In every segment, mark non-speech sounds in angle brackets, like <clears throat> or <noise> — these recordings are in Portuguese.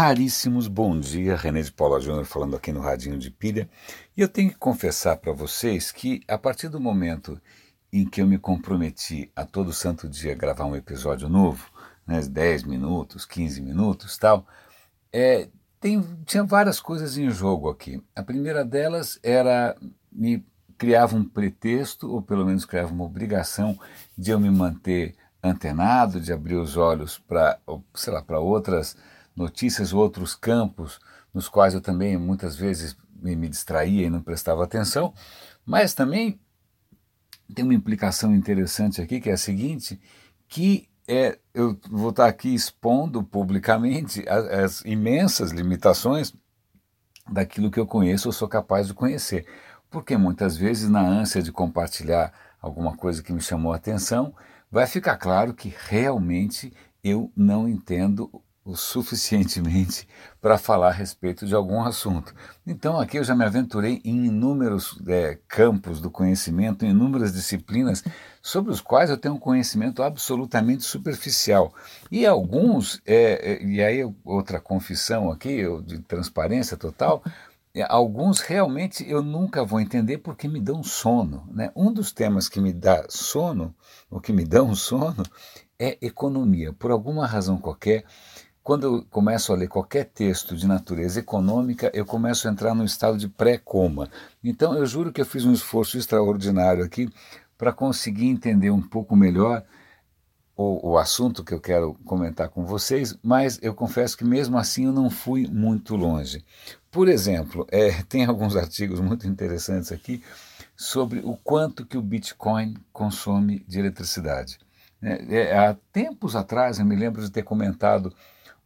raríssimos bom dia, René de Paula Júnior falando aqui no Radinho de Pilha. E eu tenho que confessar para vocês que a partir do momento em que eu me comprometi a todo santo dia gravar um episódio novo, né, 10 minutos, 15 minutos tal, é, tem, tinha várias coisas em jogo aqui. A primeira delas era me criava um pretexto, ou pelo menos criava uma obrigação de eu me manter antenado, de abrir os olhos para, sei lá, para outras notícias, outros campos nos quais eu também muitas vezes me, me distraía e não prestava atenção, mas também tem uma implicação interessante aqui que é a seguinte, que é, eu vou estar aqui expondo publicamente as, as imensas limitações daquilo que eu conheço ou sou capaz de conhecer. Porque muitas vezes, na ânsia de compartilhar alguma coisa que me chamou a atenção, vai ficar claro que realmente eu não entendo o suficientemente <laughs> para falar a respeito de algum assunto. Então, aqui eu já me aventurei em inúmeros é, campos do conhecimento, em inúmeras disciplinas, <laughs> sobre os quais eu tenho um conhecimento absolutamente superficial. E alguns, é, é, e aí outra confissão aqui, de transparência total, <laughs> é, alguns realmente eu nunca vou entender porque me dão sono. Né? Um dos temas que me dá sono, o que me dão sono, é economia. Por alguma razão qualquer, quando eu começo a ler qualquer texto de natureza econômica, eu começo a entrar num estado de pré-coma. Então eu juro que eu fiz um esforço extraordinário aqui para conseguir entender um pouco melhor o, o, assunto que eu quero comentar com vocês, mas eu confesso que mesmo assim eu não fui muito longe. Por exemplo, é, <laughs> tem alguns artigos muito interessantes aqui sobre o quanto que o Bitcoin consome de eletricidade. É, é, há tempos atrás, eu me lembro de ter comentado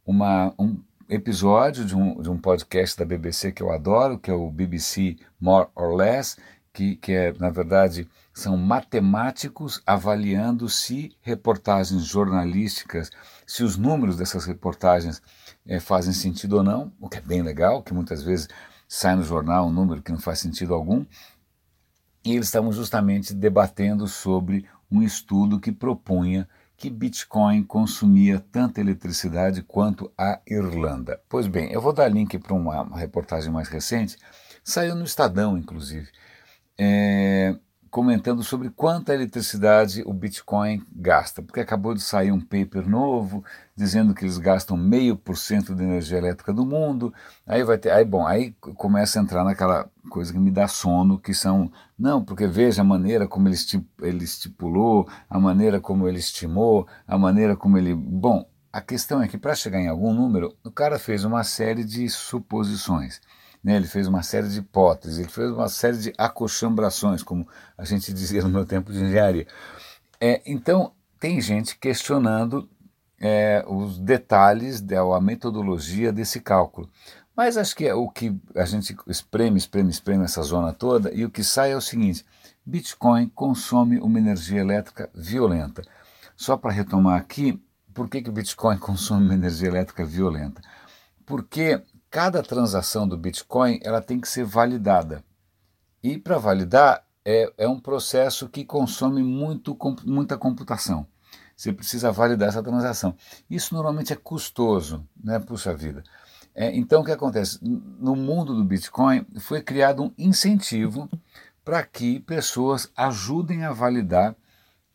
uma, um episódio de um, de um podcast da BBC que eu adoro, que é o BBC More or Less, que, que é, na verdade, são matemáticos avaliando se reportagens jornalísticas, se os números dessas reportagens é, fazem sentido ou não, o que é bem legal, que muitas vezes sai no jornal um número que não faz sentido algum. E eles estavam justamente debatendo sobre um estudo que propunha que Bitcoin consumia tanta eletricidade quanto a Irlanda. Pois bem, eu vou dar link para uma, reportagem mais recente, saiu no Estadão, inclusive, é, comentando sobre quanta eletricidade o Bitcoin gasta, porque acabou de sair um paper novo dizendo que eles gastam meio por cento da energia elétrica do mundo. Aí vai ter, aí bom, aí começa a entrar naquela coisa que me dá sono, que são não, porque veja a maneira como ele, estipulou, a maneira como ele estimou, a maneira como ele, bom, a questão é que para chegar em algum número, o cara fez uma série de suposições. Né? Ele fez uma série de hipóteses, ele fez uma série de acochambrações, como a gente <laughs> dizia no meu tempo de engenharia. É, então, tem gente questionando é, os detalhes, da, a metodologia desse cálculo. Mas acho que é o que a gente espreme, espreme, espreme essa zona toda, e o que sai é o seguinte: Bitcoin consome uma energia elétrica violenta. Só para retomar aqui, por que, que o Bitcoin consome uma energia elétrica violenta? Porque cada transação do Bitcoin ela tem que ser validada. E para validar é, é um processo que consome muito, muita computação. Você precisa validar essa transação. Isso normalmente é custoso, né? Puxa vida. É, então o que acontece? No mundo do Bitcoin foi criado um incentivo para que pessoas ajudem a validar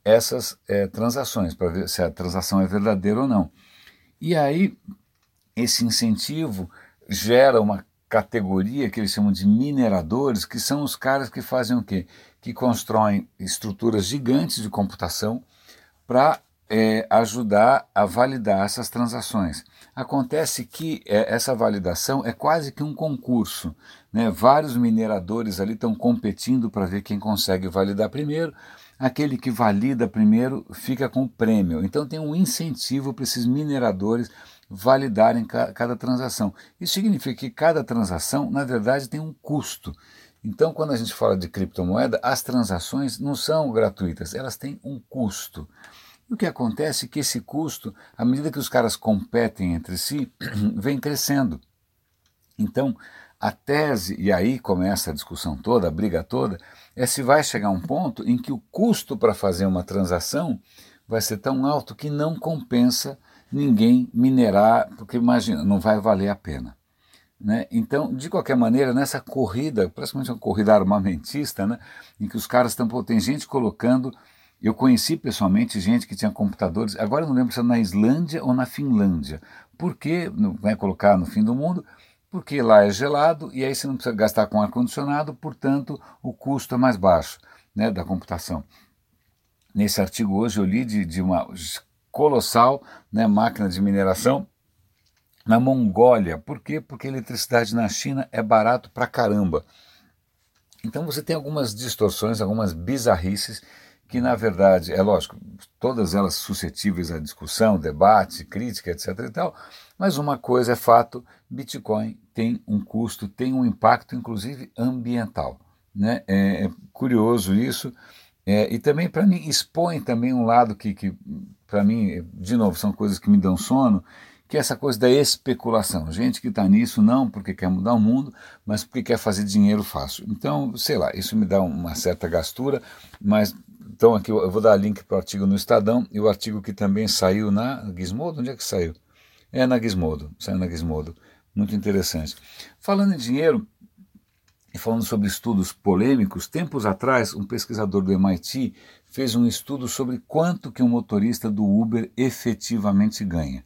essas é, transações, para ver se a transação é verdadeira ou não. E aí, esse incentivo gera uma categoria que eles chamam de mineradores, que são os caras que fazem o quê? Que constroem estruturas gigantes de computação para é, ajudar a validar essas transações. Acontece que é, essa validação é quase que um concurso. Né? Vários mineradores ali estão competindo para ver quem consegue validar primeiro. Aquele que valida primeiro fica com o prêmio. Então tem um incentivo para esses mineradores validarem ca cada transação. Isso significa que cada transação, na verdade, tem um custo. Então, quando a gente fala de criptomoeda, as transações não são gratuitas, elas têm um custo. E o que acontece é que esse custo, à medida que os caras competem entre si, <clears throat> vem crescendo. Então, a tese, e aí começa a discussão toda, a briga toda, é se vai chegar um ponto em que o custo para fazer uma transação vai ser tão alto que não compensa ninguém minerar, porque imagina, não vai valer a pena. Né? Então, de qualquer maneira, nessa corrida, praticamente uma corrida armamentista, né, em que os caras estão, tem gente colocando. Eu conheci pessoalmente gente que tinha computadores, agora eu não lembro se é na Islândia ou na Finlândia. Por que vai colocar no fim do mundo? Porque lá é gelado e aí você não precisa gastar com ar-condicionado, portanto o custo é mais baixo né, da computação. Nesse artigo hoje eu li de, de uma colossal né, máquina de mineração na Mongólia. Por quê? Porque a eletricidade na China é barato pra caramba. Então você tem algumas distorções, algumas bizarrices que na verdade, é lógico, todas elas suscetíveis à discussão, debate, crítica, etc e tal, mas uma coisa é fato, Bitcoin tem um custo, tem um impacto inclusive ambiental. Né? É, é curioso isso, é, e também para mim expõe também um lado que, que para mim, de novo, são coisas que me dão sono, que é essa coisa da especulação. Gente que está nisso não porque quer mudar o mundo, mas porque quer fazer dinheiro fácil. Então, sei lá, isso me dá uma certa gastura, mas então aqui eu vou dar link para o artigo no Estadão e o artigo que também saiu na Gizmodo, onde é que saiu? É na Gizmodo, saiu na Gizmodo. Muito interessante. Falando em dinheiro, e falando sobre estudos polêmicos, tempos atrás, um pesquisador do MIT fez um estudo sobre quanto que um motorista do Uber efetivamente ganha.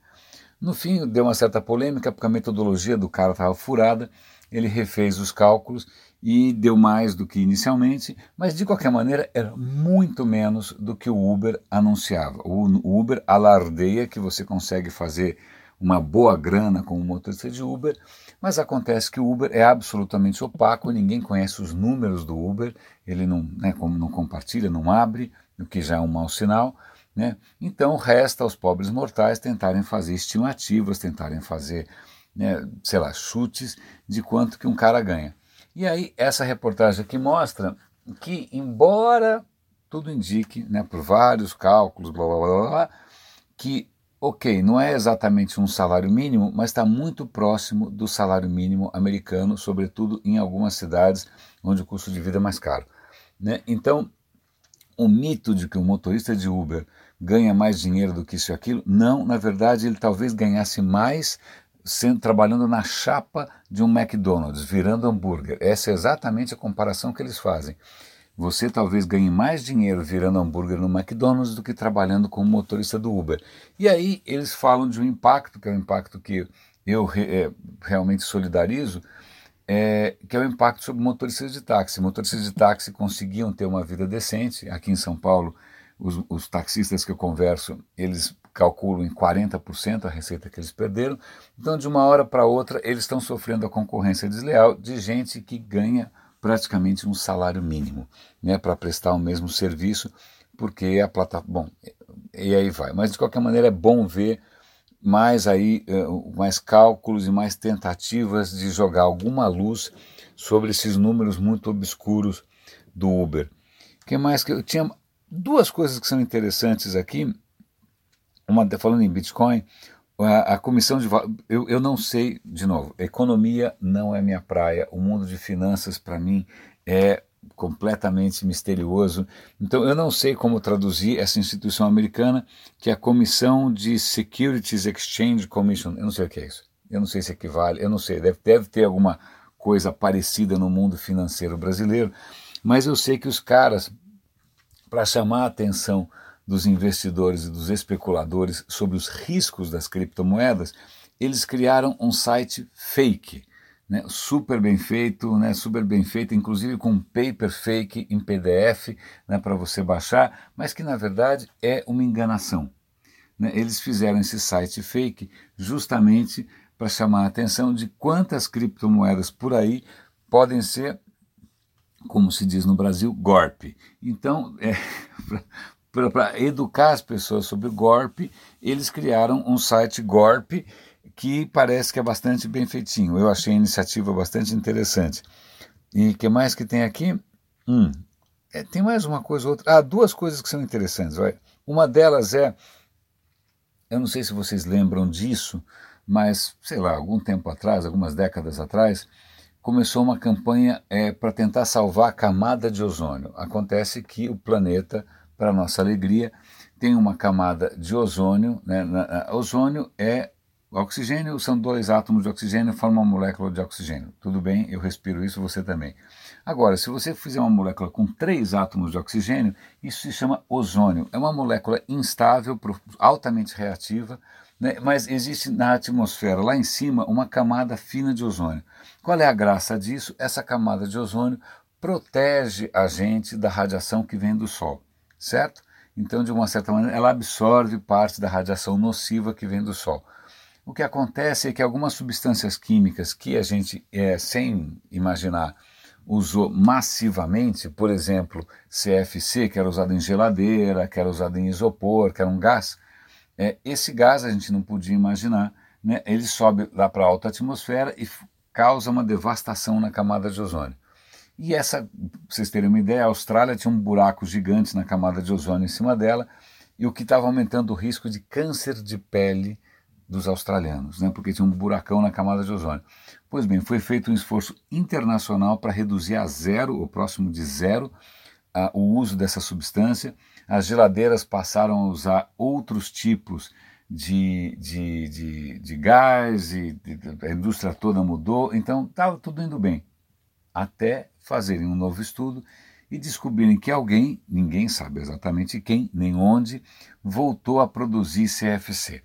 No fim, deu uma certa polêmica, porque a metodologia do cara estava furada, ele refez os cálculos e deu mais do que inicialmente, mas de qualquer maneira era muito menos do que o Uber anunciava. O Uber alardeia que você consegue fazer uma boa grana com o motorista de Uber, mas acontece que o Uber é absolutamente opaco, ninguém conhece os números do Uber, ele não, né, não compartilha, não abre, o que já é um mau sinal. Né? Então resta aos pobres mortais tentarem fazer estimativas, tentarem fazer, né, sei lá, chutes de quanto que um cara ganha. E aí essa reportagem aqui mostra que, embora tudo indique, né, por vários cálculos, blá, blá, blá, blá, que, ok, não é exatamente um salário mínimo, mas está muito próximo do salário mínimo americano, sobretudo em algumas cidades onde o custo de vida é mais caro. Né? Então, o mito de que um motorista de Uber ganha mais dinheiro do que isso e aquilo. Não, na verdade, ele talvez ganhasse mais sendo, trabalhando na chapa de um McDonald's, virando hambúrguer. Essa é exatamente a comparação que eles fazem. Você talvez ganhe mais dinheiro virando hambúrguer no McDonald's do que trabalhando como motorista do Uber. E aí eles falam de um impacto, que é um impacto que eu é, realmente solidarizo, é, que é o impacto sobre motoristas de táxi. Motoristas de táxi conseguiam ter uma vida decente. Aqui em São Paulo, os, os taxistas que eu converso, eles calculam em 40% a receita que eles perderam. Então, de uma hora para outra, eles estão sofrendo a concorrência desleal de gente que ganha praticamente um salário mínimo né, para prestar o mesmo serviço, porque a plataforma. Bom, e aí vai. Mas de qualquer maneira é bom ver mais aí eh, mais cálculos e mais tentativas de jogar alguma luz sobre esses números muito obscuros do Uber. que mais que eu tinha duas coisas que são interessantes aqui. Uma falando em Bitcoin, a, a comissão de eu, eu não sei de novo. Economia não é minha praia. O mundo de finanças para mim é completamente misterioso. Então eu não sei como traduzir essa instituição americana, que é a Comissão de Securities Exchange Commission. Eu não sei o que é isso. Eu não sei se equivale, eu não sei, deve, deve ter alguma coisa parecida no mundo financeiro brasileiro, mas eu sei que os caras, para chamar a atenção dos investidores e dos especuladores sobre os riscos das criptomoedas, eles criaram um site fake né, super bem feito, né, super bem feito, inclusive com um paper fake em PDF né, para você baixar, mas que na verdade é uma enganação. Né? Eles fizeram esse site fake justamente para chamar a atenção de quantas criptomoedas por aí podem ser, como se diz no Brasil, golpe. Então, é, <laughs> para educar as pessoas sobre o golpe, eles criaram um site golpe que parece que é bastante bem feitinho. Eu achei a iniciativa bastante interessante. E o que mais que tem aqui? Hum, é, tem mais uma coisa ou outra. Ah, duas coisas que são interessantes. Uma delas é, eu não sei se vocês lembram disso, mas, sei lá, algum tempo atrás, algumas décadas atrás, começou uma campanha é, para tentar salvar a camada de ozônio. Acontece que o planeta, para nossa alegria, tem uma camada de ozônio, né? ozônio é oxigênio, são dois átomos de oxigênio, formam uma molécula de oxigênio. Tudo bem, eu respiro isso, você também. Agora, se você fizer uma molécula com três átomos de oxigênio, isso se chama ozônio. É uma molécula instável, altamente reativa, né? mas existe na atmosfera, lá em cima, uma camada fina de ozônio. Qual é a graça disso? Essa camada de ozônio protege a gente da radiação que vem do Sol, certo? Então, de uma certa maneira, ela absorve parte da radiação nociva que vem do Sol. O que acontece é que algumas substâncias químicas que a gente, é, sem imaginar, usou massivamente, por exemplo, CFC, que era usado em geladeira, que era usado em isopor, que era um gás, é, esse gás a gente não podia imaginar, né? ele sobe lá para a alta atmosfera e causa uma devastação na camada de ozônio. E essa, para vocês terem uma ideia, a Austrália tinha um buraco gigante na camada de ozônio em cima dela, e o que estava aumentando o risco de câncer de pele dos australianos, né, porque tinha um buracão na camada de ozônio. Pois bem, foi feito um esforço internacional para reduzir a zero, ou próximo de zero, a, o uso dessa substância. As geladeiras passaram a usar outros tipos de, de, de, de gás, e a indústria toda mudou, então estava tudo indo bem. Até fazerem um novo estudo e descobrirem que alguém, ninguém sabe exatamente quem nem onde, voltou a produzir CFC.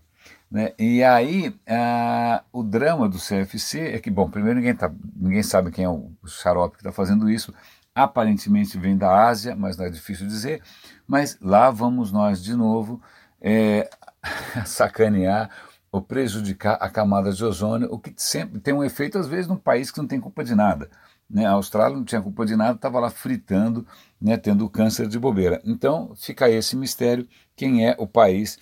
Né? E aí, ah, o drama do CFC é que, bom, primeiro ninguém, tá, ninguém sabe quem é o xarope que está fazendo isso, aparentemente vem da Ásia, mas não é difícil dizer, mas lá vamos nós de novo é, <laughs> sacanear ou prejudicar a camada de ozônio, o que sempre tem um efeito, às vezes, num país que não tem culpa de nada. Né? A Austrália não tinha culpa de nada, estava lá fritando, né, tendo câncer de bobeira. Então fica esse mistério: quem é o país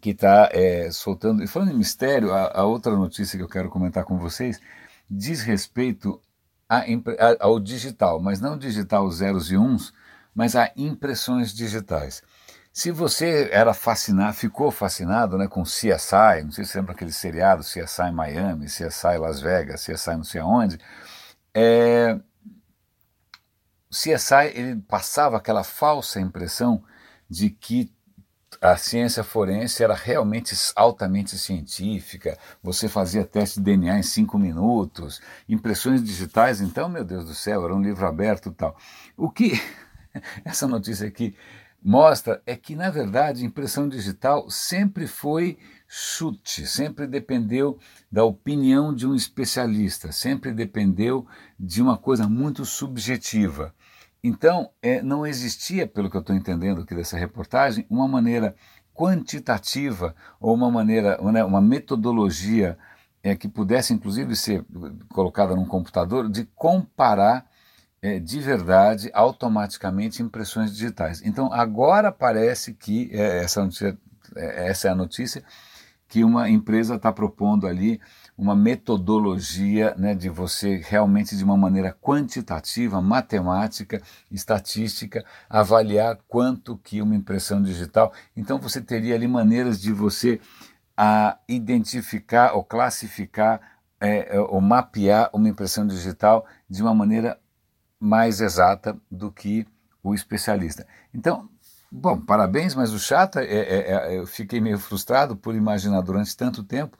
que está é, soltando. E falando em mistério, a, a, outra notícia que eu quero comentar com vocês diz respeito a, a, ao digital, mas não digital zeros e uns, mas a impressões digitais. Se você era fascinado, ficou fascinado né, com CSI, não sei se lembra aquele seriado CSI Miami, CSI Las Vegas, CSI não sei aonde, é, CSI ele passava aquela falsa impressão de que a ciência forense era realmente altamente científica, você fazia teste de DNA em cinco minutos, impressões digitais, então, meu Deus do céu, era um livro aberto e tal. O que <laughs> essa notícia aqui mostra é que, na verdade, impressão digital sempre foi chute, sempre dependeu da opinião de um especialista, sempre dependeu de uma coisa muito subjetiva. Então, é, não existia, pelo que eu estou entendendo aqui dessa reportagem, uma maneira quantitativa ou uma maneira, né, uma metodologia é, que pudesse, inclusive, ser colocada num computador de comparar de verdade, automaticamente, impressões digitais. Então, agora parece que é, essa, notícia, é, essa é a notícia que uma empresa está propondo ali uma metodologia né, de você realmente de uma maneira quantitativa, matemática, estatística, avaliar quanto que uma impressão digital. Então você teria ali maneiras de você a identificar ou classificar é, é ou mapear uma impressão digital de uma maneira mais exata do que o especialista. Então, Bom, parabéns, mas o chato é, é, é, eu fiquei meio frustrado por imaginar durante tanto tempo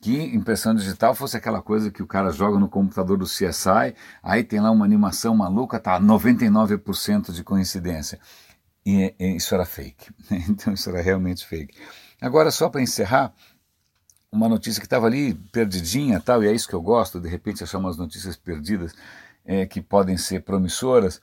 que impressão digital fosse aquela coisa que o cara joga no computador do CSI, aí tem lá uma animação maluca, tá 99% de coincidência. E, e isso era fake. <laughs> Então isso era realmente fake. Agora, só para encerrar, uma notícia que estava ali perdidinha tal, e é isso que eu gosto, de repente achar umas notícias perdidas é, que podem ser promissoras.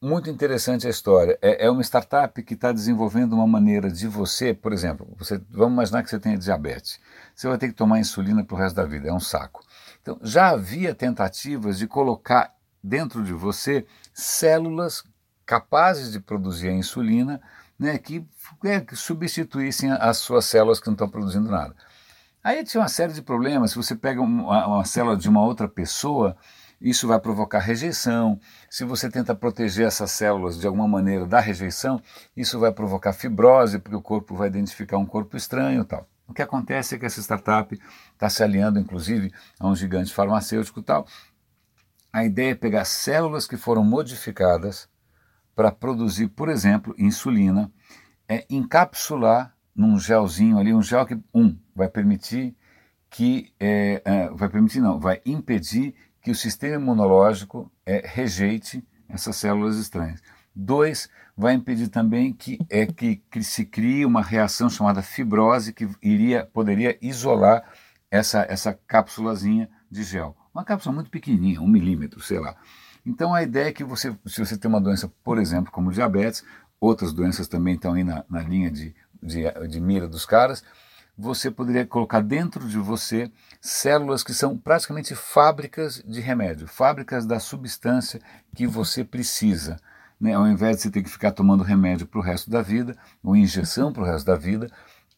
Muito interessante a história. É, é uma startup que está desenvolvendo uma maneira de você, por exemplo, você, vamos imaginar que você tenha diabetes. Você vai ter que tomar insulina para o resto da vida, é um saco. Então, já havia tentativas de colocar dentro de você células capazes de produzir a insulina, né, que, é, que substituíssem as suas células que não estão produzindo nada. Aí tinha uma série de problemas. Se você pega uma, uma célula de uma outra pessoa, isso vai provocar rejeição. Se você tenta proteger essas células de alguma maneira da rejeição, isso vai provocar fibrose, porque o corpo vai identificar um corpo estranho e tal. O que acontece é que essa startup está se alinhando, inclusive, a um gigante farmacêutico e tal. A ideia é pegar células que foram modificadas para produzir, por exemplo, insulina é encapsular num gelzinho ali, um gel que, um, vai permitir que, é, é, vai permitir não, vai impedir que o sistema imunológico é, rejeite essas células estranhas. Dois, vai impedir também que, é, que, que se crie uma reação chamada fibrose que iria, poderia isolar essa, essa cápsulazinha de gel. Uma cápsula muito pequenininha, um milímetro, sei lá. Então a ideia é que você, se você tem uma doença, por exemplo, como diabetes, outras doenças também estão aí na, na linha de, de, de mira dos caras, você poderia colocar dentro de você células que são praticamente fábricas de remédio, fábricas da substância que você precisa. Né? Ao invés de você ter que ficar tomando remédio para o resto da vida, ou injeção para o resto da vida,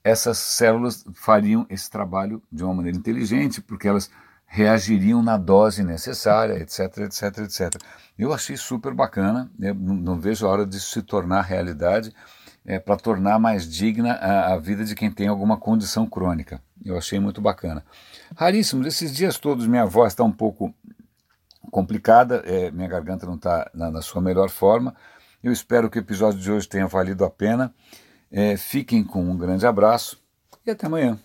essas células fariam esse trabalho de uma maneira inteligente, porque elas reagiriam na dose necessária, etc, etc, etc. Eu achei super bacana, não, não vejo a hora disso se tornar realidade é, para tornar mais digna a, a, vida de quem tem alguma condição crônica. Eu achei muito bacana. Raríssimos, esses dias todos minha voz está um pouco complicada, é, minha garganta não está na, na, sua melhor forma. Eu espero que o episódio de hoje tenha valido a pena. É, fiquem com um grande abraço e até amanhã.